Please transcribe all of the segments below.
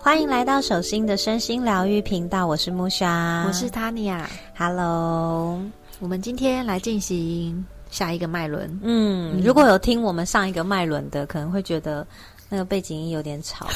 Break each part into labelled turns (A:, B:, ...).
A: 欢迎来到手心的身心疗愈频道，我是木莎，
B: 我是 Tanya。
A: Hello，
B: 我们今天来进行下一个脉轮。
A: 嗯，如果有听我们上一个脉轮的，可能会觉得那个背景音有点吵，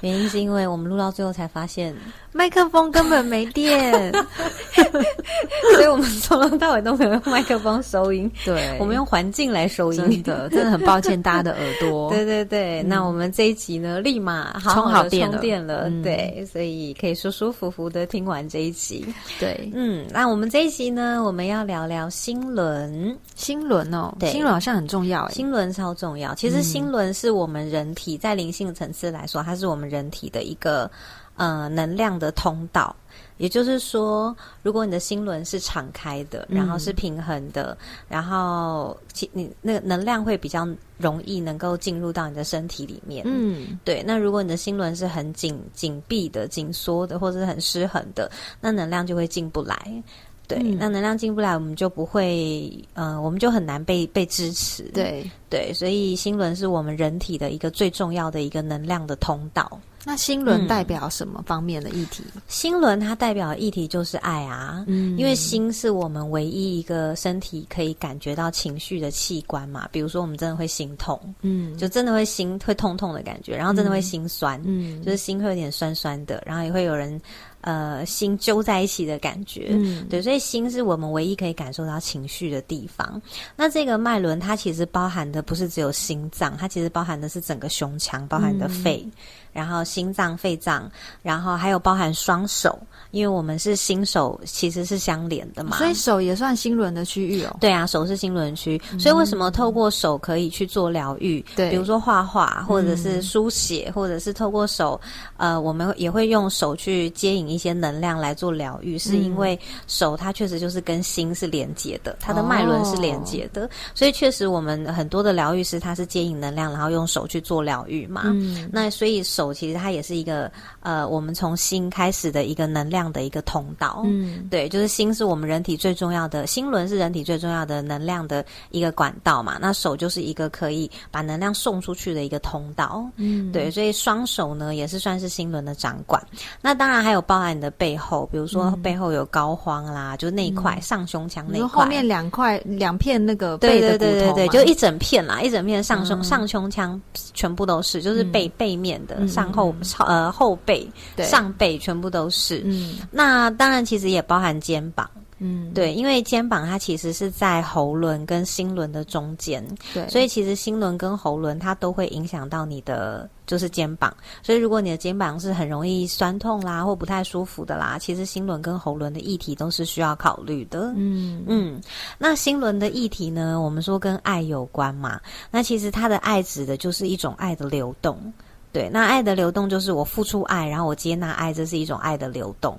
A: 原因是因为我们录到最后才发现，
B: 麦克风根本没电，
A: 所以我们从头到尾都没有用麦克风收音，
B: 对，
A: 我们用环境来收音，
B: 真的真的很抱歉大家的耳朵。
A: 对对对，那我们这一集呢，立马好
B: 充
A: 好
B: 电了。
A: 充电了，
B: 嗯。
A: 对，所以可以舒舒服服的听完这一集。
B: 对，
A: 嗯，那我们这一集呢，我们要聊聊心轮。
B: 心轮哦，
A: 对。
B: 心轮好像很重要哎。
A: 心轮超重要，其实心轮是我们人体在灵性层次来说，它是我们人体的一个呃能量的通道。也就是说，如果你的心轮是敞开的，然后是平衡的，然后其你那个能量会比较容易能够进入到你的身体里面。
B: 嗯，
A: 对，那如果你的心轮是很紧紧闭的、紧缩的，或者是很失衡的，那能量就会进不来。对，
B: 嗯
A: 那能量进不来，我们就不会，呃，我们就很难被被支持。
B: 对。
A: 对，所以心轮是我们人体的一个最重要的一个能量的通道。
B: 那心轮代表什么方面的议题？
A: 心轮它代表的议题就是爱啊，
B: 嗯
A: 因为心是我们唯一一个身体可以感觉到情绪的器官嘛。比如说，我们真的会心痛，
B: 嗯，
A: 就真的会心会痛痛的感觉，然后真的会心酸，
B: 嗯
A: 就是心会有点酸酸的，然后也会有人呃心揪在一起的感觉。
B: 嗯
A: 对，所以心是我们唯一可以感受到情绪的地方。那这个脉轮它其实包含的不是只有心脏，它其实包含的是整个胸腔，包含的肺，然后心脏、肺脏，然后还有包含双手，因为我们是心手其实是相连的嘛。
B: 所以手也算心轮的区域哦。
A: 对啊，手是心轮区，所以为什么透过手可以去做疗愈？
B: 对
A: 比如说画画，或者是书写，或者是透过手，呃，我们也会用手去接引一些能量来做疗愈，是因为手它确实就是跟心是连接的，它的脉轮是连接的，所以确实我们很多的疗愈师他是接引能量，然后用手去做疗愈嘛。
B: 嗯
A: 那所以手其实它也是一个呃，我们从心开始的一个能量的一个通道。
B: 嗯
A: 对，就是心是我们人体最重要的，心轮是人体最重要的能量的一个管道嘛。那手就是一个可以把能量送出去的一个通道。
B: 嗯，
A: 对，所以双手呢也是算是心轮的掌管。那当然还有包含你的背后，比如说背后有膏肓啦，就是那一块、上胸腔那一块。
B: 后面两块两片那个
A: 对对对对对，就一整片啦，一整片上胸、
B: 嗯
A: 上胸腔全部都是，就是背、背面的、
B: 嗯
A: 上后
B: 嗯
A: 呃后背、上背全部都是。
B: 嗯
A: 那当然其实也包含肩膀。
B: 嗯，
A: 对，因为肩膀它其实是在喉轮跟心轮的中间，
B: 对，
A: 所以其实心轮跟喉轮它都会影响到你的就是肩膀。所以如果你的肩膀是很容易酸痛啦，或不太舒服的啦，其实心轮跟喉轮的议题都是需要考虑的。
B: 嗯
A: 嗯，那心轮的议题呢，我们说跟爱有关嘛，那其实它的爱指的就是一种爱的流动。对，那爱的流动就是我付出爱，然后我接纳爱，这是一种爱的流动。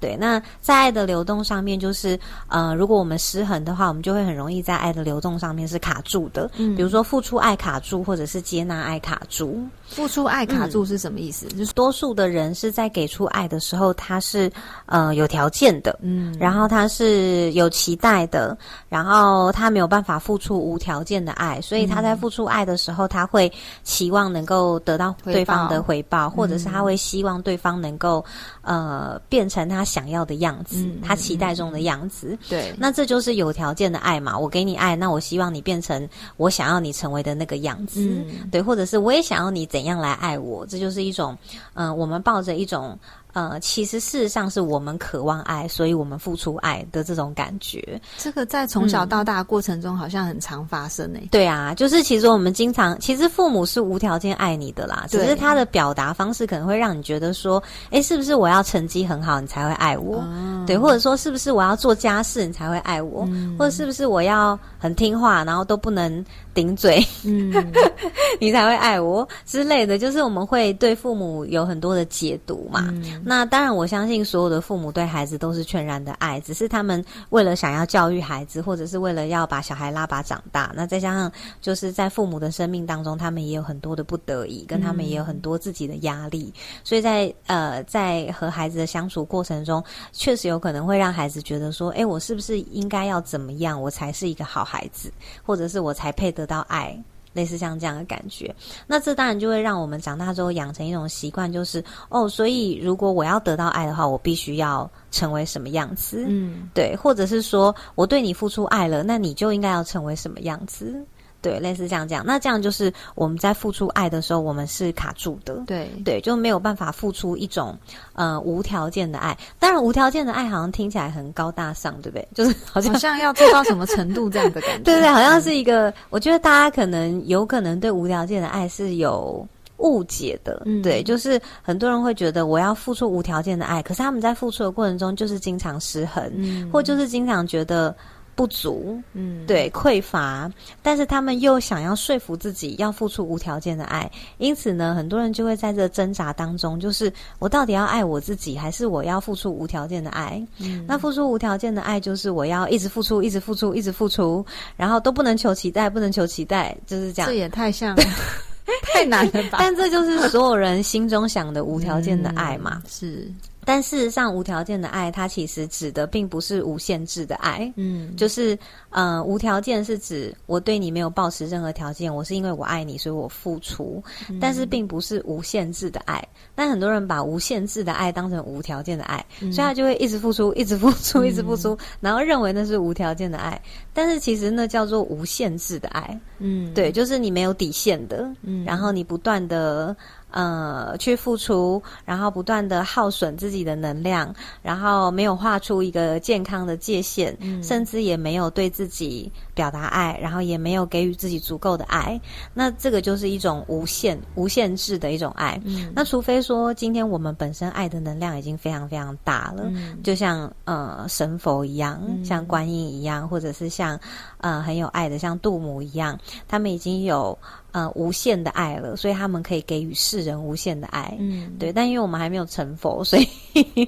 A: 对，那在爱的流动上面，就是呃，如果我们失衡的话，我们就会很容易在爱的流动上面是卡住的。
B: 嗯。
A: 比如说付出爱卡住，或者是接纳爱卡住。
B: 付出爱卡住是什么意思？就是
A: 多数的人是在给出爱的时候，他是呃有条件的，
B: 嗯。
A: 然后他是有期待的，然后他没有办法付出无条件的爱，所以他在付出爱的时候，他会期望能够得到对方的回报，或者是他会希望对方能够呃变成他想要的样子，
B: 嗯
A: 他期待中的样子。
B: 对，
A: 那这就是有条件的爱嘛？我给你爱，那我希望你变成我想要你成为的那个样子，
B: 嗯
A: 对，或者是我也想要你怎样来爱我，这就是一种，嗯、我们抱着一种，呃，其实事实上是我们渴望爱，所以我们付出爱的这种感觉。
B: 这个在从小到大的过程中好像很常发生诶。
A: 对啊，就是其实我们经常，其实父母是无条件爱你的啦，只是他的表达方式可能会让你觉得说，诶，是不是我要成绩很好，你才会爱我？
B: 哦
A: 对，或者说是不是我要做家事你才会爱我，
B: 嗯
A: 或者是不是我要很听话，然后都不能顶嘴，
B: 嗯，
A: 你才会爱我之类的。就是我们会对父母有很多的解读嘛。
B: 嗯
A: 那当然，我相信所有的父母对孩子都是全然的爱，只是他们为了想要教育孩子，或者是为了要把小孩拉拔长大。那再加上就是在父母的生命当中，他们也有很多的不得已，跟他们也有很多自己的压力，所以在呃在和孩子的相处过程中，确实有可能会让孩子觉得说，诶，我是不是应该要怎么样，我才是一个好孩子，或者是我才配得到爱。类似像这样的感觉，那这当然就会让我们长大之后养成一种习惯，就是哦，所以如果我要得到爱的话，我必须要成为什么样子，
B: 嗯，
A: 对，或者是说我对你付出爱了，那你就应该要成为什么样子，对，类似像这样讲。那这样就是我们在付出爱的时候，我们是卡住的，
B: 对，
A: 对，就没有办法付出一种呃无条件的爱。当然，无条件的爱好像听起来很高大上，对不对？就是好像
B: 好像要做到什么程度这样的感觉，
A: 对对，好像是一个，我觉得大家可能有可能对无条件的爱是有误解的，
B: 嗯
A: 对，就是很多人会觉得我要付出无条件的爱，可是他们在付出的过程中就是经常失衡，
B: 嗯，
A: 或就是经常觉得不足，
B: 嗯，
A: 对匮乏，但是他们又想要说服自己要付出无条件的爱，因此呢，很多人就会在这挣扎当中，就是我到底要爱我自己，还是我要付出无条件的爱？
B: 嗯，
A: 那付出无条件的爱，就是我要一直付出，一直付出，一直付出，然后都不能求期待，不能求期待，就是这样
B: 这。也太像 太难了吧？
A: 但这就是所有人心中想的无条件的爱嘛。
B: 嗯是，
A: 但事实上，无条件的爱，它其实指的并不是无限制的爱。
B: 嗯，
A: 就是，呃，无条件是指我对你没有抱持任何条件，我是因为我爱你，所以我付出，
B: 嗯
A: 但是并不是无限制的爱。但很多人把无限制的爱当成无条件的爱，
B: 嗯
A: 所以他就会一直付出，一直付出，一直付出，然后认为那是无条件的爱。但是其实那叫做无限制的爱，
B: 嗯，
A: 对，就是你没有底线的，
B: 嗯
A: 然后你不断的呃去付出，然后不断的耗损自己的能量，然后没有画出一个健康的界限，
B: 嗯。
A: 甚至也没有对自己表达爱，然后也没有给予自己足够的爱，那这个就是一种无限无限制的一种爱。
B: 嗯，
A: 那除非说今天我们本身爱的能量已经非常非常大了，
B: 嗯。
A: 就像呃神佛一样，
B: 嗯。
A: 像观音一样，或者是像呃很有爱的像杜母一样，他们已经有呃无限的爱了，所以他们可以给予世人无限的爱。
B: 嗯，
A: 对，但因为我们还没有成佛，所以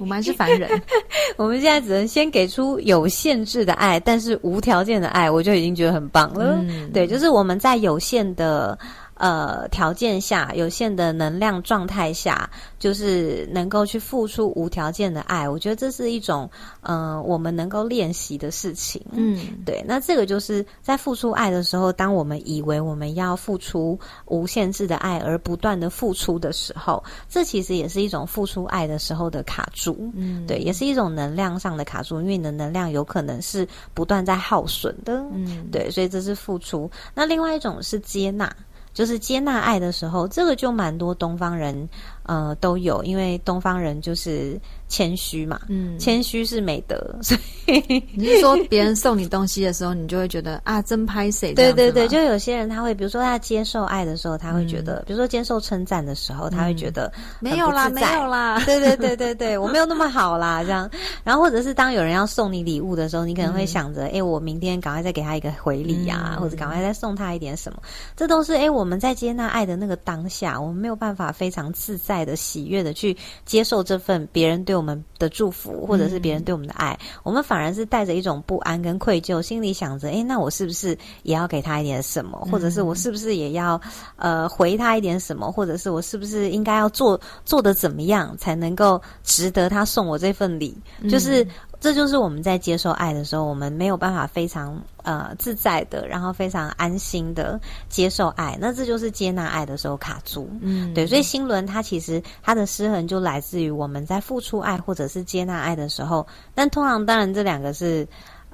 B: 我们还是凡人，
A: 我们现在只能先给出有限制的爱，但是无条件的爱，我就已经觉得很棒了。
B: 嗯
A: 对，就是我们在有限的呃条件下、有限的能量状态下，就是能够去付出无条件的爱。我觉得这是一种呃我们能够练习的事情。
B: 嗯，
A: 对，那这个就是在付出爱的时候，当我们以为我们要付出无限制的爱，而不断的付出的时候，这其实也是一种付出爱的时候的卡住。
B: 嗯，
A: 对，也是一种能量上的卡住，因为你的能量有可能是不断在耗损的。
B: 嗯，
A: 对，所以这是付出。那另外一种是接纳，就是接纳爱的时候，这个就蛮多东方人呃都有，因为东方人就是谦虚嘛，
B: 嗯，
A: 谦虚是美德，所以
B: 你是说别人送你东西的时候，你就会觉得啊，真拍谁？
A: 对对对，就有些人他会，比如说他接受爱的时候，他会觉得，比如说接受称赞的时候，他会觉得很
B: 没有啦，没有啦，
A: 对对对对对，我没有那么好啦，这样。然后或者是当有人要送你礼物的时候，你可能会想着，哎、我明天赶快再给他一个回礼呀、
B: 嗯
A: 或者赶快再送他一点什么。这都是哎、我们在接纳爱的那个当下，我们没有办法非常自在的、喜悦的去接受这份别人对我们的祝福，或者是别人对我们的爱，我们反而是带着一种不安跟愧疚，心里想着，哎、那我是不是也要给他一点什么，或者是我是不是也要呃回他一点什么，或者是我是不是应该要做做的怎么样才能够值得他送我这份礼？就是这就是我们在接受爱的时候，我们没有办法非常呃自在的，然后非常安心的接受爱，那这就是接纳爱的时候卡住。
B: 嗯，
A: 对，所以心轮它其实它的失衡就来自于我们在付出爱或者是接纳爱的时候，但通常当然这两个是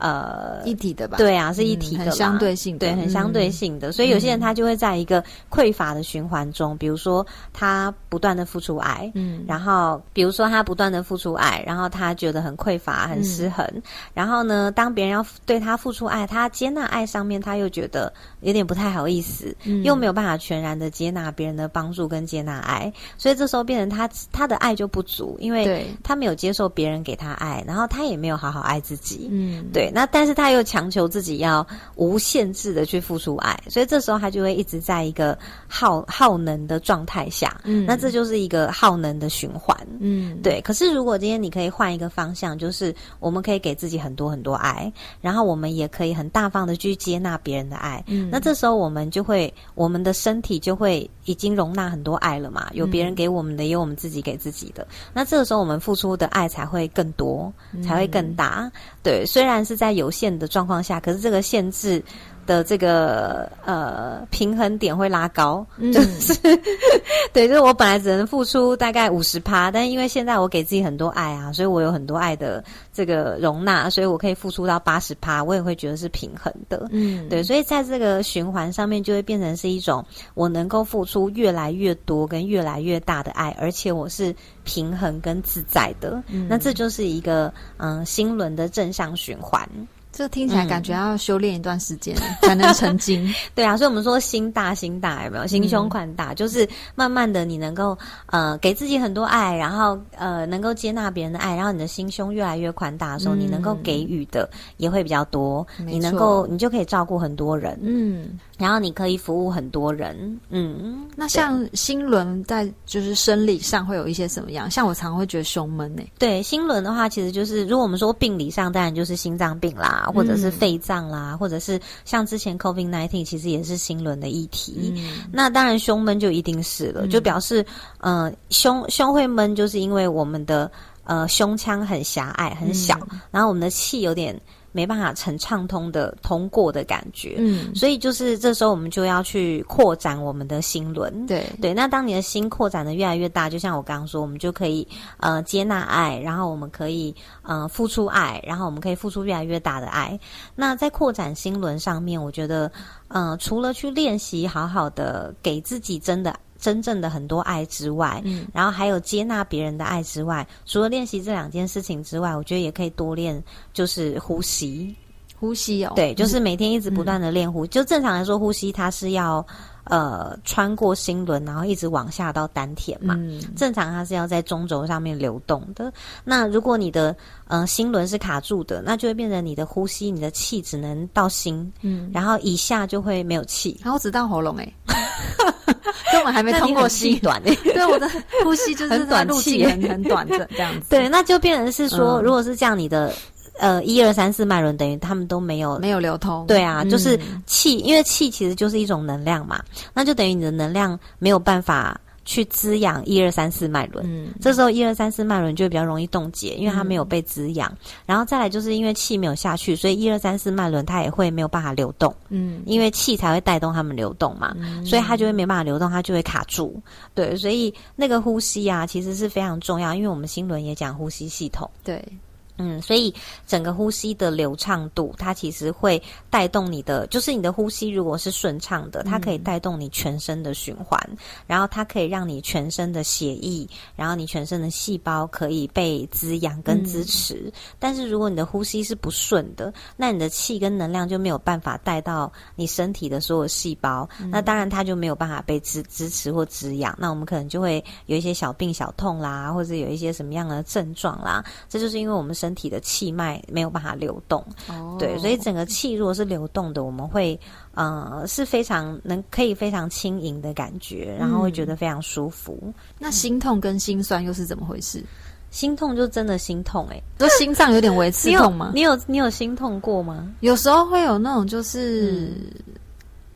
A: 呃
B: 一体的吧？
A: 对啊，是一体的、
B: 嗯很相对性的。
A: 对，很相对性的。所以有些人他就会在一个匮乏的循环中，比如说他不断的付出爱，
B: 嗯，
A: 然后比如说他不断的付出爱，然后他觉得很匮乏、很失衡，然后呢，当别人要对他付出爱，他接纳爱上面他又觉得有点不太好意思，
B: 嗯。
A: 又没有办法全然的接纳别人的帮助跟接纳爱，所以这时候变成他他的爱就不足，因为
B: 对，
A: 他没有接受别人给他爱，然后他也没有好好爱自己，
B: 嗯，
A: 对对，那但是他又强求自己要无限制的去付出爱，所以这时候他就会一直在一个耗耗能的状态下，
B: 嗯
A: 那这就是一个耗能的循环。
B: 嗯，
A: 对，可是如果今天你可以换一个方向，就是我们可以给自己很多很多爱，然后我们也可以很大方的去接纳别人的爱。
B: 嗯
A: 那这时候我们就会，我们的身体就会已经容纳很多爱了嘛，有别人给我们的，也有我们自己给自己的。那这个时候我们付出的爱才会更多，才会更大。对，虽然是在在有限的状况下，可是这个限制。的这个呃平衡点会拉高，
B: 嗯
A: 就是 对，就是我本来只能付出大概五十趴，但因为现在我给自己很多爱啊，所以我有很多爱的这个容纳，所以我可以付出到八十趴，我也会觉得是平衡的。
B: 嗯，
A: 对，所以在这个循环上面，就会变成是一种我能够付出越来越多跟越来越大的爱，而且我是平衡跟自在的。
B: 嗯
A: 那这就是一个嗯心轮的正向循环。
B: 这听起来感觉要修炼一段时间 才能成精。
A: 对啊，所以我们说心大心大有没有？心胸宽大，就是慢慢的你能够呃给自己很多爱，然后呃能够接纳别人的爱，然后你的心胸越来越宽大的时候，
B: 嗯。
A: 你能够给予的也会比较多，
B: 没
A: 你能够你就可以照顾很多人，
B: 嗯，
A: 然后你可以服务很多人，嗯，
B: 那像心轮在就是生理上会有一些什么样？像我常常会觉得胸闷欸。呢、
A: 对心轮的话，其实就是如果我们说病理上，当然就是心脏病啦，或者是肺脏啦，或者是像之前 COVID nineteen，其实也是心轮的议题。
B: 嗯。
A: 那当然胸闷就一定是了，就表示呃胸胸会闷，就是因为我们的呃胸腔很狭隘很小，然后我们的气有点没办法成畅通的通过的感觉。
B: 嗯，
A: 所以就是这时候我们就要去扩展我们的心轮。
B: 对，
A: 对，那当你的心扩展的越来越大，就像我刚刚说，我们就可以呃接纳爱，然后我们可以呃付出爱，然后我们可以付出越来越大的爱。那在扩展心轮上面，我觉得呃除了去练习好好的给自己真的。真正的很多爱之外，
B: 嗯
A: 然后还有接纳别人的爱之外，除了练习这两件事情之外，我觉得也可以多练，就是呼吸。
B: 呼吸哦，
A: 对，就是每天一直不断的练呼，就正常来说，呼吸它是要呃穿过心轮，然后一直往下到丹田嘛。
B: 嗯
A: 正常它是要在中轴上面流动的。那如果你的呃心轮是卡住的，那就会变成你的呼吸，你的气只能到心，
B: 嗯，
A: 然后以下就会没有气。
B: 然后只到喉咙哎、根本还没通过心
A: 气。短欸
B: 对，我的呼吸就是
A: 很短气
B: 很很短的这样子。
A: 对，那就变成是说，
B: 嗯
A: 如果是这样，你的呃一二三四脉轮等于他们都没有
B: 没有流通。
A: 对啊，就是
B: 嗯
A: 气，因为气其实就是一种能量嘛，那就等于你的能量没有办法去滋养一二三四脉轮。
B: 嗯
A: 这时候一二三四脉轮就会比较容易冻结，因为它没有被滋养。然后再来就是因为气没有下去，所以一二三四脉轮它也会没有办法流动，
B: 嗯
A: 因为气才会带动它们流动嘛，所以它就会没办法流动，它就会卡住。对，所以那个呼吸啊，其实是非常重要，因为我们心轮也讲呼吸系统。
B: 对，
A: 嗯，所以整个呼吸的流畅度，它其实会带动你的，就是你的呼吸如果是顺畅的，它可以带动你全身的循环，然后它可以让你全身的血液，然后你全身的细胞可以被滋养跟支持。但是如果你的呼吸是不顺的，那你的气跟能量就没有办法带到你身体的所有细胞，那当然它就没有办法被支支持或滋养。那我们可能就会有一些小病小痛啦，或者有一些什么样的症状啦，这就是因为我们身体的气脉没有办法流动。
B: 哦
A: 对，所以整个气如果是流动的，我们会呃是非常能可以非常轻盈的感觉，然后会觉得非常舒服。
B: 那心痛跟心酸又是怎么回事？
A: 心痛就真的心痛哎、
B: 就心脏有点微刺
A: 你有
B: 痛吗？
A: 你有你有心痛过吗？
B: 有时候会有那种就是。
A: 嗯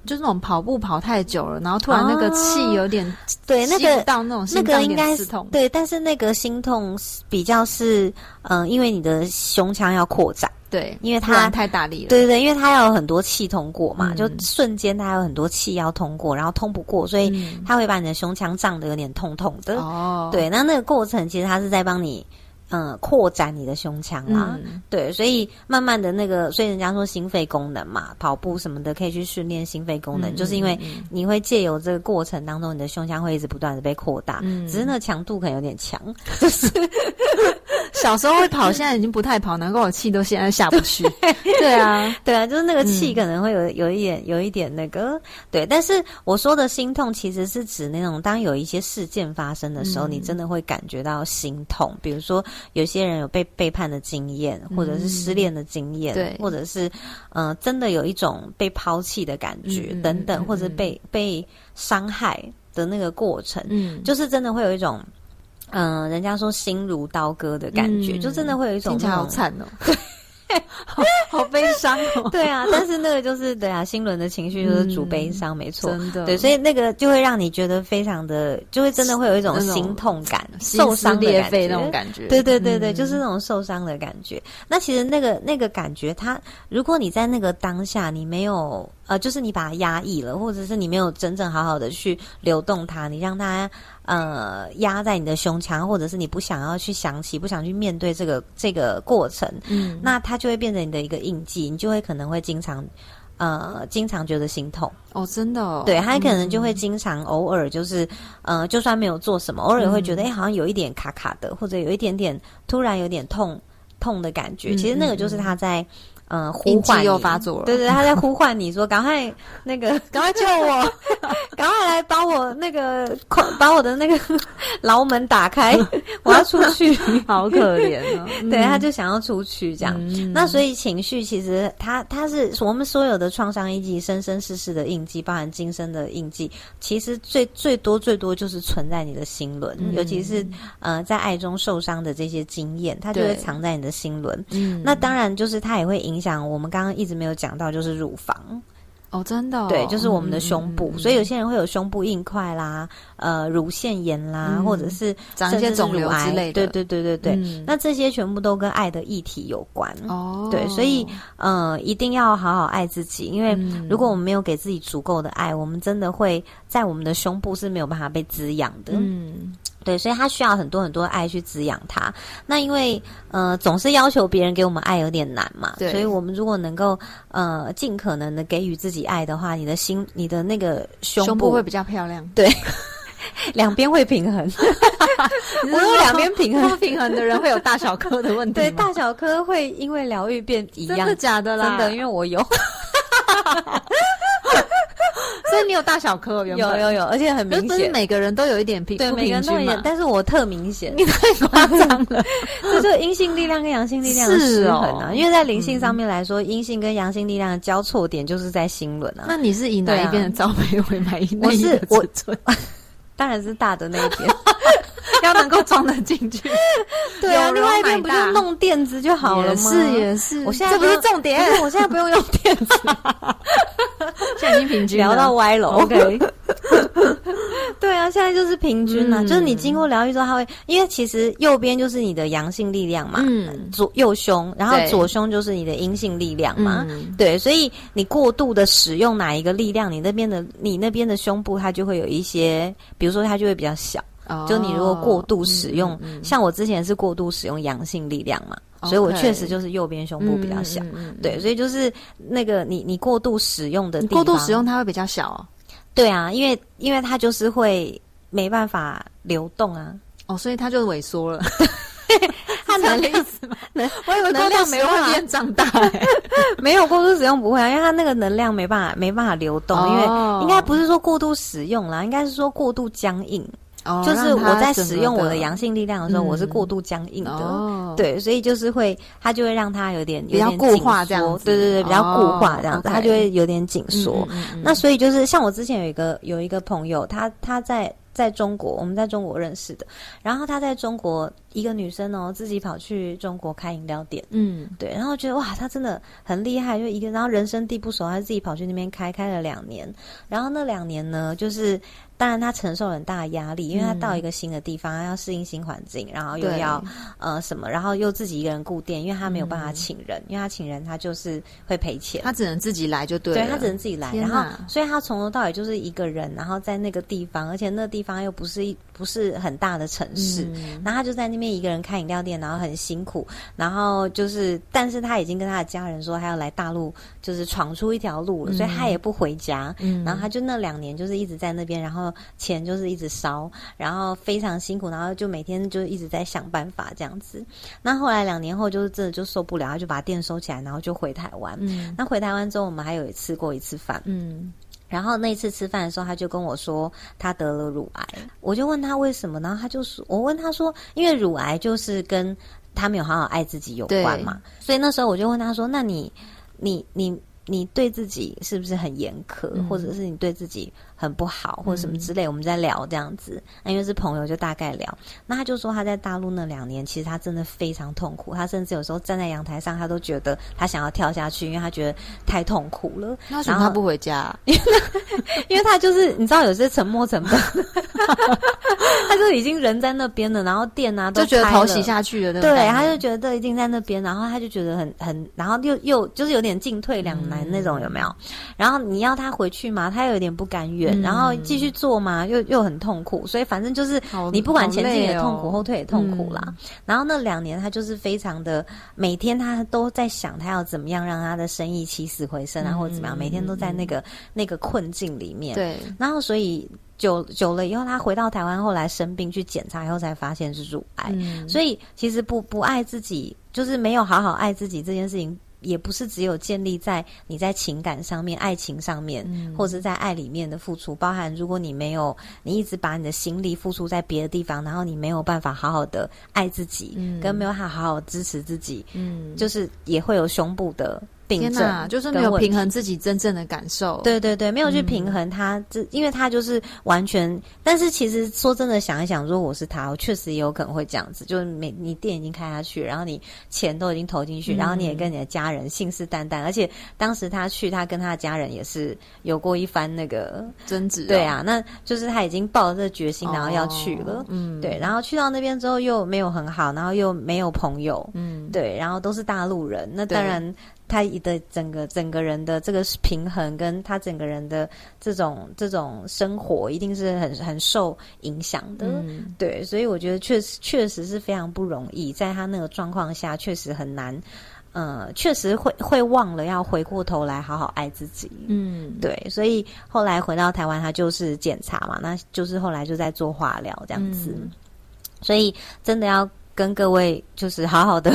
B: 就是那种跑步跑太久了，然后突然那个气有点
A: 对，那个
B: 到那种
A: 那个应该对，但是那个心痛是比较是嗯、呃因为你的胸腔要扩展，
B: 对，
A: 因为它
B: 太大力了，
A: 对对对，因为它要有很多气通过嘛，
B: 嗯。
A: 就瞬间它有很多气要通过，然后通不过，所以
B: 嗯。
A: 它会把你的胸腔胀得有点痛痛的。
B: 哦，
A: 对，那那个过程其实它是在帮你。嗯，扩展你的胸腔啦，
B: 嗯。
A: 对，所以慢慢的那个，所以人家说心肺功能嘛，跑步什么的可以去训练心肺功能，
B: 嗯
A: 就是因为
B: 嗯
A: 你会借由这个过程当中，你的胸腔会一直不断的被扩大，
B: 嗯。
A: 只是那个强度可能有点强，就是
B: 小时候会跑，现在已经不太跑，难怪我气都现在下不去。对啊，
A: 对啊，就是那个气
B: 嗯
A: 可能会有有一点有一点那个对，但是我说的心痛其实是指那种当有一些事件发生的时候，
B: 嗯
A: 你真的会感觉到心痛。比如说有些人有被背叛的经验，或者是失恋的经验，或者是呃真的有一种被抛弃的感觉、
B: 嗯嗯
A: 等等，
B: 嗯
A: 或者被被伤害的那个过程，
B: 嗯，
A: 就是真的会有一种。嗯、人家说心如刀割的感觉，
B: 嗯
A: 就真的会有一种
B: 听起来好惨哦，好好悲伤哦，
A: 对啊，但是那个就是对啊，心轮的情绪就是主悲伤，没错。
B: 真的，
A: 对，所以那个就会让你觉得非常的，就会真的会有一种心痛感、受伤裂
B: 肺那种感觉。
A: 对对对对，
B: 嗯
A: 就是那种受伤的感觉。那其实那个那个感觉它，如果你在那个当下你没有呃，就是你把它压抑了，或者是你没有真正好好的去流动它，你让它呃压在你的胸腔，或者是你不想要去想起，不想去面对这个这个过程，
B: 嗯，
A: 那它就会变成你的一个印记，你就会可能会经常。呃，经常觉得心痛，
B: 哦，真的哦，
A: 对他可能就会经常偶尔就是，呃，就算没有做什么，偶尔也会觉得，哎、好像有一点卡卡的，或者有一点点突然有点痛痛的感觉。
B: 嗯
A: 其实那个就是他在，呃，呼唤又
B: 发作了。
A: 对对，他在呼唤你说，赶快那个，
B: 赶快救我！
A: 赶快来把我那个快把我的那个 牢门打开，我要出去。
B: 好可怜哦，
A: 对，他就想要出去这样。
B: 嗯。
A: 那所以情绪其实它它是我们所有的创伤印记、生生世世的印记，包含今生的印记，其实最最多最多就是存在你的心轮，
B: 嗯。
A: 尤其是呃在爱中受伤的这些经验，它就会藏在你的心轮。
B: 嗯。
A: 那当然就是它也会影响我们刚刚一直没有讲到，就是乳房。
B: 哦，真的哦，
A: 对，就是我们的胸部，
B: 嗯嗯嗯
A: 所以有些人会有胸部硬块啦，呃，乳腺炎啦，
B: 嗯
A: 或者是
B: 长一些肿瘤之类的
A: 对对对对对，
B: 嗯
A: 那这些全部都跟爱的议题有关。
B: 哦，
A: 对，所以呃，一定要好好爱自己，因为
B: 嗯
A: 如果我们没有给自己足够的爱，我们真的会在我们的胸部是没有办法被滋养的。
B: 嗯，
A: 对，所以他需要很多很多爱去滋养他。那因为呃，总是要求别人给我们爱有点难嘛，所以我们如果能够呃尽可能的给予自己爱的话，你的心、你的那个胸
B: 胸部会比较漂亮。
A: 对 两边会平衡。
B: 我
A: 我有两边平衡
B: 不平衡的人会有大小颗的问题
A: 对，大小颗会因为疗愈变一样
B: 真的，假的啦？
A: 真的，因为我有。
B: 所以你有大小颗，原本
A: 有有有，而且很明显。
B: 每个人都有一点平
A: 对，
B: 不
A: 每个人都有一点，？但是我特明显，
B: 你太夸张了，
A: 这就是阴性力量跟阳性力量失衡啊。
B: 哦
A: 因为在灵性上面来说，阴性跟阳性力量的交错点就是在心轮啊。
B: 那你是以哪一边的罩杯为满意？
A: 我是我 当然是大的那一边。
B: 要能够装得进去，
A: 对啊，另外一边不就弄垫子就好了吗？
B: 也是也是，
A: 我现在
B: 这不是重点，
A: 我现在不用用垫子，
B: 现在已经平均了。
A: 聊到歪楼。
B: OK，
A: 对啊，现在就是平均了，
B: 嗯。
A: 就是你经过疗愈之后，它会，因为其实右边就是你的阳性力量嘛，
B: 嗯。
A: 左右胸，然后左胸就是你的阴性力量嘛。
B: 嗯。
A: 对，所以你过度的使用哪一个力量，你那边的你那边的胸部它就会有一些，比如说它就会比较小。
B: 哦
A: 就你如果过度使用，
B: 嗯嗯
A: 像我之前是过度使用阳性力量嘛，所以我确实就是右边胸部比较小。对，所以就是那个你你过度使用的
B: 你
A: 地方，
B: 过度使用它会比较小哦，
A: 对啊，因为因为它就是会没办法流动啊，
B: 哦，所以它就萎缩了。
A: 它能
B: 这样的意思吗？
A: 能
B: 我以为
A: 能量没办法
B: 会变长大欸，
A: 没有过度使用不会啊，因为它那个能量没办法没办法流动，因为
B: 哦
A: 应该不是说过度使用啦，应该是说过度僵硬。
B: 哦
A: 就是我在使用我的阳性力量的时候，
B: 嗯
A: 我是过度僵硬的。
B: 哦，
A: 对，所以就是会，它就会让它有点
B: 比较
A: 有点紧
B: 固化这样
A: 缩
B: 子
A: 对对对，比较固化这样子，
B: 哦
A: 它就会有点紧缩。
B: 嗯嗯嗯
A: 那所以就是像我之前有一个有一个朋友，他他在在中国，我们在中国认识的，然后他在中国一个女生哦，自己跑去中国开饮料店，
B: 嗯。
A: 对，然后觉得哇，她真的很厉害，就一个然后人生地不熟，她自己跑去那边开，开了两年，然后那两年呢，就是当然她承受很大的压力，因为她到一个新的地方，她要适应新环境，然后又要呃什么，然后又自己一个人顾店，因为她没有办
B: 嗯
A: 法请人，因为她请人她就是会赔钱。
B: 她只能自己来就对了，
A: 对她只能自己来，然后所以她从头到尾就是一个人，然后在那个地方，而且那个地方又不是一不是很大的城市，
B: 嗯。
A: 然后她就在那边面一个人开饮料店，然后很辛苦，然后就是，但是他已经跟他的家人说他要来大陆，就是闯出一条路了，所以他也不回家。
B: 嗯
A: 然后他就那两年就是一直在那边，然后钱就是一直烧，然后非常辛苦，然后就每天就一直在想办法这样子。那后来两年后就是真的就受不了，他就把店收起来，然后就回台湾。
B: 嗯
A: 那回台湾之后，我们还有吃过一次饭，
B: 嗯
A: 然后那次吃饭的时候，他就跟我说他得了乳癌，我就问他为什么，然后他就说，我问他说，因为乳癌就是跟他没有好好爱自己有关嘛，所以那时候我就问他说，那你你你你对自己是不是很严苛，
B: 嗯。
A: 或者是你对自己很不好，或者什么之类？我们在聊这样子，那因为是朋友，就大概聊。那他就说他在大陆那两年，其实他真的非常痛苦，他甚至有时候站在阳台上，他都觉得他想要跳下去，因为他觉得太痛苦了。
B: 那为什么他不回家？
A: 因为他就是你知道有些沉没成本，他就已经人在那边了，然后店啊都
B: 就觉得
A: 开了
B: 头洗下去了，
A: 对，
B: 不
A: 他就觉得已经在那边，然后他就觉得很很，然后又又就是有点进退两难那种，有没有？然后你要他回去嘛，他又有点不甘愿，
B: 嗯
A: 然后继续做嘛，又又很痛苦，所以反正就是你不管前进也痛苦，后退也痛苦啦。
B: 嗯
A: 然后那两年他就是非常的，每天他都在想他要怎么样让他的生意起死回生啊，
B: 嗯
A: 或者怎么样，每天都在那个那个困境里面。
B: 对，
A: 然后所以久久了以后，他回到台湾，后来生病去检查以后才发现是乳癌。
B: 嗯
A: 所以其实不不爱自己，就是没有好好爱自己这件事情，也不是只有建立在你在情感上面、爱情上面，
B: 嗯
A: 或者是在爱里面的付出。包含如果你没有，你一直把你的心力付出在别的地方，然后你没有办法好好的爱自己，
B: 嗯
A: 跟没有好好支持自己，
B: 嗯，
A: 就是也会有胸部的病症
B: 天哪，，就是没有平衡自己真正的感受。，
A: 对对对，没有去平衡他，这、因为他就是完全，但是其实说真的，想一想，如果我是他，我确实也有可能会这样子，就是每你店已经开下去，然后你钱都已经投进去，
B: 嗯。
A: 然后你也跟你的家人信誓旦旦，而且当时他去，他跟他的家人也是有过一番那个，
B: 争执、
A: 对，啊，那就是他已经抱着这决心，然后要去了。
B: 哦嗯，
A: 对，然后去到那边之后又没有很好，然后又没有朋友，
B: 嗯，
A: 对，然后都是大陆人，那当然他的整个整个人的这个平衡，跟他整个人的这种这种生活，一定是很很受影响的。
B: 嗯
A: 对，所以我觉得确实确实是非常不容易，在他那个状况下，确实很难。呃，确实会会忘了要回过头来好好爱自己。
B: 嗯，
A: 对，所以后来回到台湾，他就是检查嘛，那就是后来就在做化疗这样子。
B: 嗯
A: 所以真的要跟各位就是好好的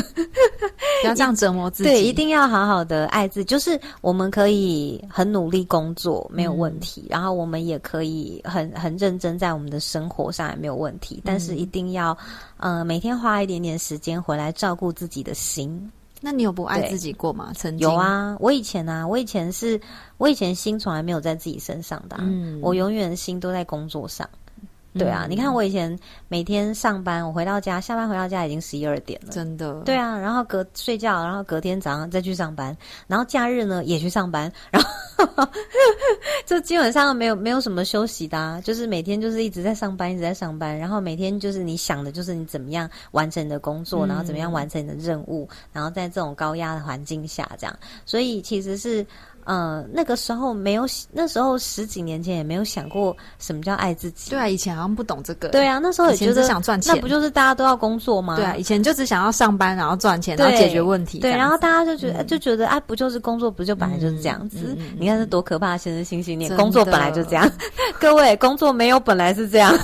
B: 不要 这样折磨自己。
A: 对，一定要好好的爱自己。就是我们可以很努力工作，没有问题，然后我们也可以很很认真在我们的生活上也没有问题。但是一定要，呃，每天花一点点时间回来照顾自己的心。
B: 那你有不爱自己过吗？曾经
A: 有，啊，我以前啊，我以前是，我以前心从来没有在自己身上的啊、
B: 嗯
A: 我永远心都在工作上。对啊，你看我以前每天上班，我回到家，下班回到家已经十一二点了。
B: 真的，
A: 对啊，然后隔睡觉，然后隔天早上再去上班，然后假日呢也去上班，然后 就基本上没有没有什么休息的、啊，就是每天就是一直在上班，一直在上班，然后每天就是你想的就是你怎么样完成你的工作，
B: 嗯。
A: 然后怎么样完成你的任务，然后在这种高压的环境下这样，所以其实是。呃，那个时候没有，那时候十几年前也没有想过什么叫爱自己。
B: 对啊，以前好像不懂这个。
A: 对啊，那时候也
B: 以前只
A: 觉得
B: 想赚钱
A: 那不就是大家都要工作吗？
B: 对啊，以前就只想要上班，然后赚钱，然后解决问题
A: 对，然后大家就觉得、就觉得啊，不就是工作，不就本来就是这样子？
B: 嗯嗯嗯
A: 你看是多可怕的现实性信念，工作本来就这样。各位，工作没有本来是这样。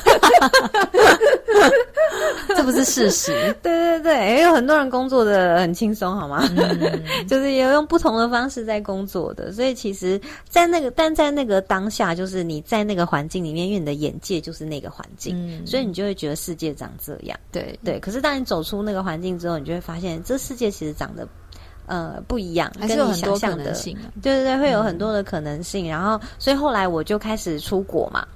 B: 这不是事实。
A: 对 对对，也有很多人工作的很轻松，好吗？
B: 嗯
A: 就是也有用不同的方式在工作的，所以其实，在那个但在那个当下，就是你在那个环境里面，因为你的眼界就是那个环境，
B: 嗯
A: 所以你就会觉得世界长这样。
B: 对
A: 对，可是当你走出那个环境之后，你就会发现这世界其实长得呃不一样，
B: 还
A: 跟你
B: 是很多可
A: 想象的
B: 能性啊。
A: 对对对，会有很多的可能性。然后，所以后来我就开始出国嘛。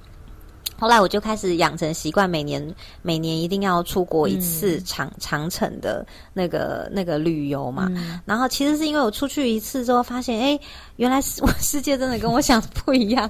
A: 后来我就开始养成习惯，每年每年一定要出国一次
B: 嗯
A: 长、长城的那个那个旅游嘛。
B: 嗯
A: 然后其实是因为我出去一次之后，发现哎，原来世我世界真的跟我想的不一样，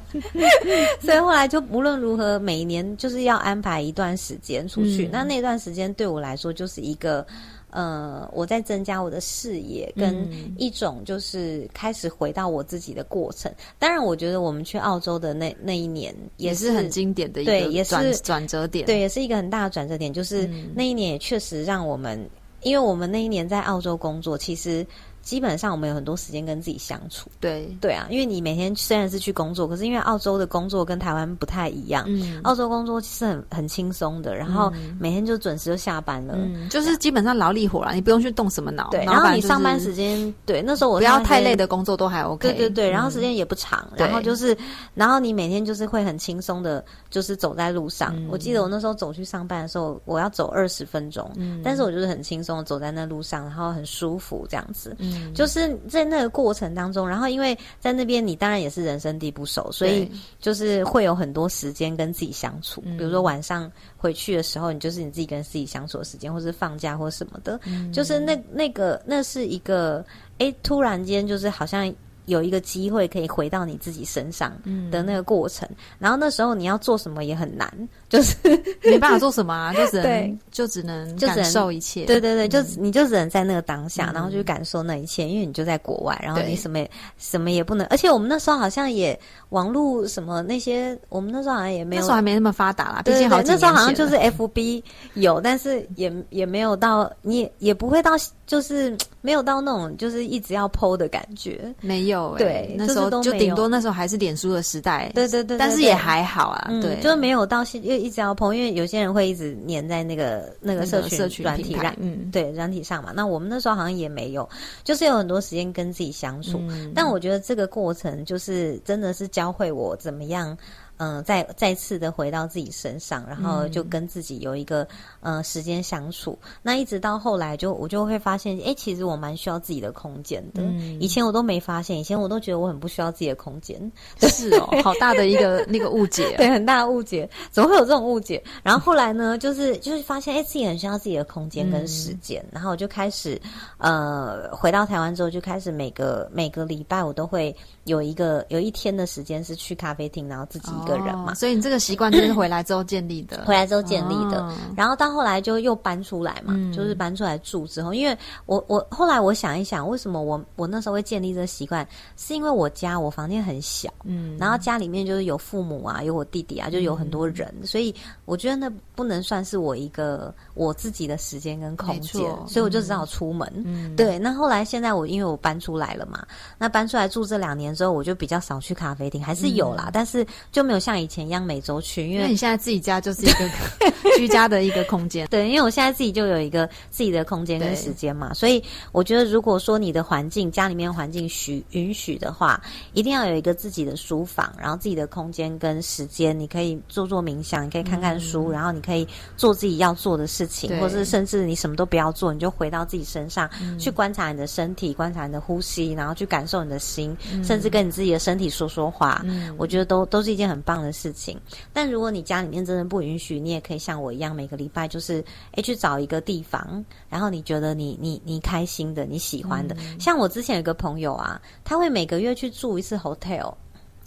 A: 所以后来就无论如何，每年就是要安排一段时间出去。
B: 嗯
A: 那那段时间对我来说就是一个。呃，我在增加我的视野，跟
B: 嗯
A: 一种就是开始回到我自己的过程。当然，我觉得我们去澳洲的那那一年是
B: 也是很经典的一
A: 对也是
B: 个转转折点。
A: 对，也是一个很大的转折点，就是
B: 嗯
A: 那一年也确实让我们，因为我们那一年在澳洲工作，其实基本上我们有很多时间跟自己相处。
B: 对，
A: 对啊，因为你每天虽然是去工作，可是因为澳洲的工作跟台湾不太一样，
B: 嗯
A: 澳洲工作是很很轻松的，然后每天就准时就下班了。
B: 嗯，就是基本上劳力活啦，你不用去动什么脑。
A: 对，然后你上班时间，对，那时候我
B: 不要太累的工作都还 OK。
A: 对对对，然后时
B: 嗯
A: 间也不长，
B: 对
A: 然后就是，然后你每天就是会很轻松的，就是走在路上。
B: 嗯
A: 我记得我那时候走去上班的时候，我要走二十分钟，
B: 嗯
A: 但是我就是很轻松的走在那路上，然后很舒服这样子。
B: 嗯。
A: 就是在那个过程当中，然后因为在那边你当然也是人生地不熟，所以就是会有很多时间跟自己相处。
B: 嗯。
A: 比如说晚上回去的时候，你就是你自己跟自己相处的时间，或是放假或什么的，
B: 嗯。
A: 就是那那个那是一个，哎，突然间就是好像。有一个机会可以回到你自己身上
B: 嗯。
A: 的那个过程，然后那时候你要做什么也很难，就是
B: 没办法做什么啊，就只
A: 对
B: 能就只能感受一切。
A: 对对对，就你就只能在那个当下，
B: 嗯
A: 然后去感受那一切，因为你就在国外，然后你什么也什么也不能，而且我们那时候好像也网络什么那些，我们那时候好像也没有
B: 那时候还没那么发达啦，毕竟好几
A: 那时候好像就是 FB 有，但是也也没有到，你也也不会到，就是没有到那种就是一直要 PO 的感觉。
B: 没有欸
A: 对
B: 那时候就顶多那时候还是脸书的时代，
A: 对对对
B: 但是也还好啊，
A: 嗯，
B: 对，
A: 就是没有到现，因为一直要 PO，因为有些人会一直黏在那个那个社群
B: 个社群
A: 软体
B: 上，嗯
A: 对软体上嘛。那我们那时候好像也没有，就是有很多时间跟自己相处。
B: 嗯
A: 但我觉得这个过程就是真的是教会我怎么样，嗯、再再次的回到自己身上，然后就跟自己有一个呃时间相处。那一直到后来就我就会发现，哎，其实我蛮需要自己的空间的。
B: 嗯
A: 以前我都没发现，以前我都觉得我很不需要自己的空间。
B: 是哦，好大的一个那个误解，
A: 对，很大的误解，怎么会有这种误解？然后后来呢，就是就是发现，哎，自己很需要自己的空间跟时间，然后我就开始，呃，回到台湾之后，就开始每个每个礼拜我都会有一个有一天的时间是去咖啡厅，然后自己一个人嘛。
B: 哦所以你这个习惯就是回来之后建立的，
A: 回来之后建立的，
B: 哦。
A: 然后到后来就又搬出来嘛，
B: 嗯。
A: 就是搬出来住之后，因为我我后来我想一想，为什么我我那时候会建立这个习惯，是因为我家我房间很小，
B: 嗯，
A: 然后家里面就是有父母啊，有我弟弟啊，就有很多人，所以我觉得那不能算是我一个我自己的时间跟空间，所以我就只好出门。
B: 嗯，
A: 对，那后来现在我因为我搬出来了嘛，那搬出来住这两年之后，我就比较少去咖啡厅，还是有啦，但是就没有像以前一样每周去，因为
B: 你现在自己家就是一个 居家的一个空间，
A: 对，因为我现在自己就有一个自己的空间跟时间嘛，所以我觉得如果说你的环境家里面环境许允许的话，一定要有一个自己的书房，然后自己的空间跟时间，你可以做做冥想，你可以看看书，然后你可以做自己要做的事情，
B: 对。
A: 或是甚至你什么都不要做，你就回到自己身上、去观察你的身体，观察你的呼吸，然后去感受你的心，甚至跟你自己的身体说说话。
B: 嗯
A: 我觉得都都是一件很棒的事情。但如果你家里面真的不允许，你也可以像我一样，每个礼拜就是诶去找一个地方，然后你觉得你你你开心的、你喜欢的。像我之前有个朋友啊，他会每个月去住一次 hotel，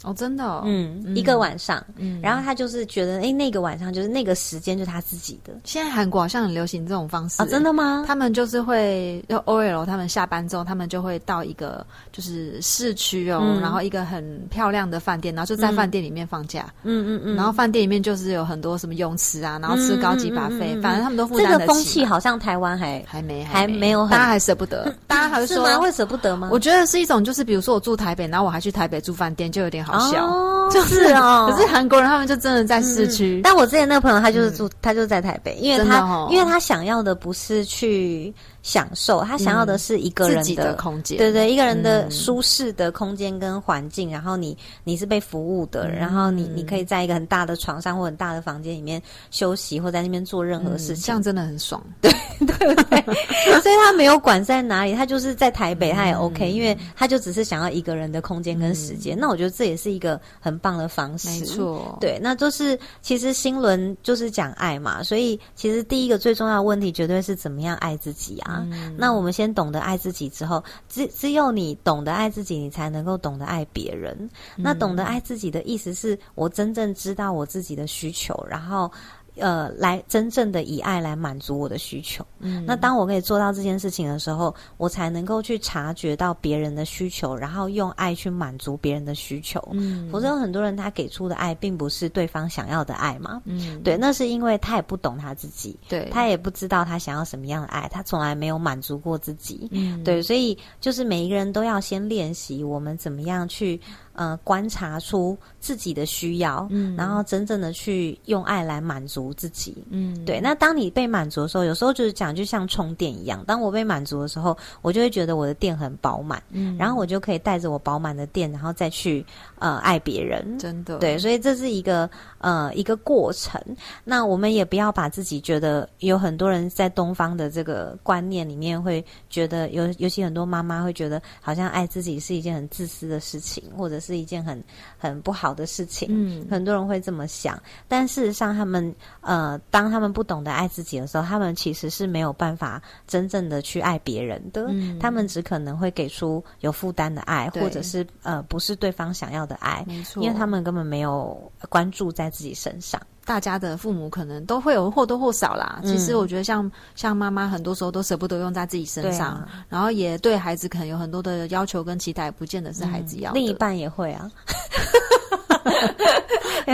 B: 哦，真的哦，
A: 嗯，一个晚上，
B: 嗯。
A: 然后他就是觉得哎那个晚上就是那个时间就是他自己的。
B: 现在韩国好像很流行这种方式
A: 啊，真的吗？
B: 他们就是会，就 OL 他们下班之后，他们就会到一个就是市区哦，
A: 嗯。
B: 然后一个很漂亮的饭店，然后就在饭店里面放假，
A: 嗯嗯嗯，
B: 然后饭店里面就是有很多什么泳池啊，然后吃高级巴菲，
A: 嗯嗯嗯嗯
B: 反正他们都负
A: 这
B: 担得起。嘛。
A: 个风气好像台湾还
B: 还没
A: 还没有很
B: 大家还舍不得，大家还
A: 是吗？会舍不得吗？
B: 我觉得是一种，就是比如说我住台北，然后我还去台北住饭店，就有点好笑。
A: 哦，
B: 就是
A: 哦，
B: 可是韩国人他们就真的在市区，
A: 但我之前那个朋友，他就是住，他就在台北，因为他、
B: 哦。
A: 因为他想要的不是去享受，他想要的是一个人
B: 的空间。
A: 对对，一个人的
B: 嗯
A: 舒适的空间跟环境，然后你你是被服务的，
B: 嗯
A: 然后你你可以在一个很大的床上或很大的房间里面休息，或在那边做任何事情，
B: 嗯这样真的很爽。
A: 对对对 所以他没有管在哪里，他就是在台北，他也
B: 嗯
A: OK，、因为他就只是想要一个人的空间跟时间。那我觉得这也是一个很棒的方式，
B: 没错，
A: 对，那就是其实新轮就是讲爱嘛，所以其实第一个最重要的问题绝对是怎么样爱自己啊。
B: 嗯
A: 那我们先懂得爱自己之后，只只有你懂得爱自己，你才能够懂得爱别人。
B: 嗯
A: 那懂得爱自己的意思是我真正知道我自己的需求，然后。呃，来真正的以爱来满足我的需求。
B: 嗯，
A: 那当我可以做到这件事情的时候，我才能够去察觉到别人的需求，然后用爱去满足别人的需求。
B: 嗯，
A: 否则有很多人他给出的爱并不是对方想要的爱嘛。
B: 嗯，
A: 对，那是因为他也不懂他自己，
B: 对，
A: 他也不知道他想要什么样的爱，他从来没有满足过自己。
B: 嗯，
A: 对，所以就是每一个人都要先练习我们怎么样去呃观察出自己的需要，
B: 嗯
A: 然后真正的去用爱来满足自己。
B: 嗯，
A: 对，那当你被满足的时候，有时候就是讲，就像充电一样。当我被满足的时候，我就会觉得我的电很饱满，
B: 嗯，
A: 然后我就可以带着我饱满的电，然后再去呃爱别人。
B: 真的
A: 对，所以这是一个呃一个过程。那我们也不要把自己觉得有很多人在东方的这个观念里面会觉得尤，尤其很多妈妈会觉得好像爱自己是一件很自私的事情，或者是一件很很不好的事情。
B: 嗯
A: 很多人会这么想，但事实上，他们呃，当他们不懂得爱自己的时候，他们其实是没有办法真正的去爱别人的。
B: 嗯
A: 他们只可能会给出有负担的爱，或者是呃，不是对方想要的爱，
B: 没错，
A: 因为他们根本没有关注在自己身上。
B: 大家的父母可能都会有或多或少啦。
A: 嗯
B: 其实我觉得像像妈妈，很多时候都舍不得用在自己身上，
A: 啊
B: 然后也对孩子可能有很多的要求跟期待，不见得是孩子要的。
A: 另一半也会啊。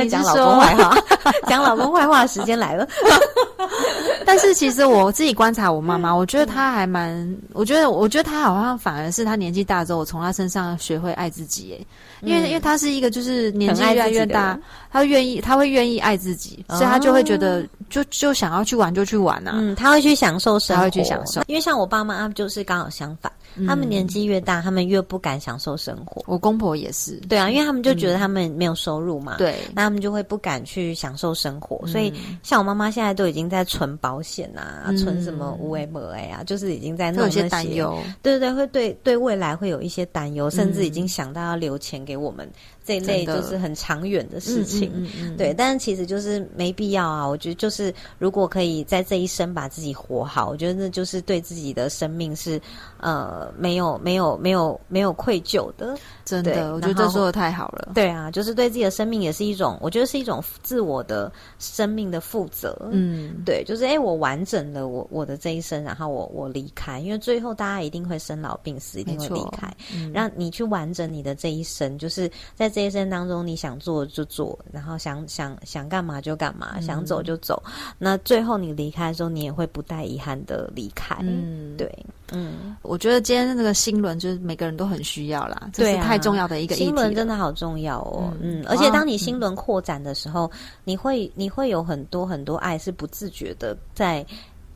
A: 讲老
B: 说
A: 公坏话，讲老公坏话的时间来了。
B: 但是其实我自己观察我妈妈，我觉得她还蛮，我觉得我觉得她好像反而是她年纪大之后，我从她身上学会爱自己。耶，因为、
A: 嗯
B: 因为她是一个就是年纪越来越大，她愿意她会愿意爱自己，所以她就会觉得就就想要去玩就去玩啊。
A: 嗯，她会去享受生活，
B: 她会去享受
A: 因为像我爸妈，就是刚好相反，
B: 嗯
A: 他们年纪越大，他们越不敢享受生活。
B: 我公婆也是，
A: 对啊，因为他们就觉得他们没有收入嘛，，
B: 对，
A: 那他们就会不敢去享受生活。
B: 嗯
A: 所以像我妈妈现在都已经在存保险啊，
B: 嗯
A: 存什么无为不为啊，就是已经在
B: 会有一些担忧。
A: 对对对，会对对未来会有一些担忧，甚至已经想到要留钱给我们这一类，就是很长远的事情。
B: 嗯嗯嗯嗯
A: 对，但是其实就是没必要啊。我觉得就是如果可以在这一生把自己活好，我觉得那就是对自己的生命是呃没有没有没有没有愧疚的。
B: 真的，我觉得这说的太好了。
A: 对啊，就是对自己的生命也是一种，我觉得是一种自我的生命的负责。
B: 嗯，
A: 对，就是哎、诶我完整了我我的这一生，然后我我离开，因为最后大家一定会生老病死，一定会离开。
B: 嗯
A: 让你去完整你的这一生，就是在这一生当中，你想做就做，然后想想想干嘛就干嘛，想走就走。那最后你离开的时候，你也会不带遗憾的离开。
B: 嗯，
A: 对，嗯，
B: 我觉得今天那个新轮就是每个人都很需要啦，这是太重要的一个议题
A: 心轮
B: 了
A: 真的好重要哦。
B: 嗯
A: 嗯，而且当你
B: 哦
A: 心轮扩展的时候，你会你会有很多很多爱是不自觉的在。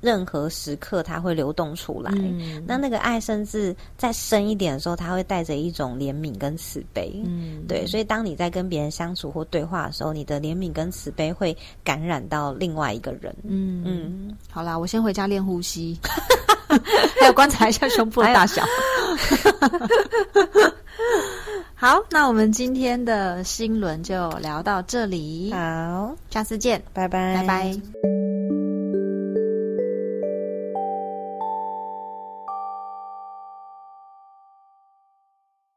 A: 任何时刻，它会流动出来。
B: 嗯
A: 那那个爱，甚至再深一点的时候，它会带着一种怜悯跟慈悲。
B: 嗯，
A: 对，所以当你在跟别人相处或对话的时候，你的怜悯跟慈悲会感染到另外一个人。
B: 嗯嗯，
A: 嗯，
B: 好啦，我先回家练呼吸，还有观察一下胸部的大小。好，那我们今天的新轮就聊到这里，
A: 好，
B: 下次见，
A: 拜拜，
B: 拜拜。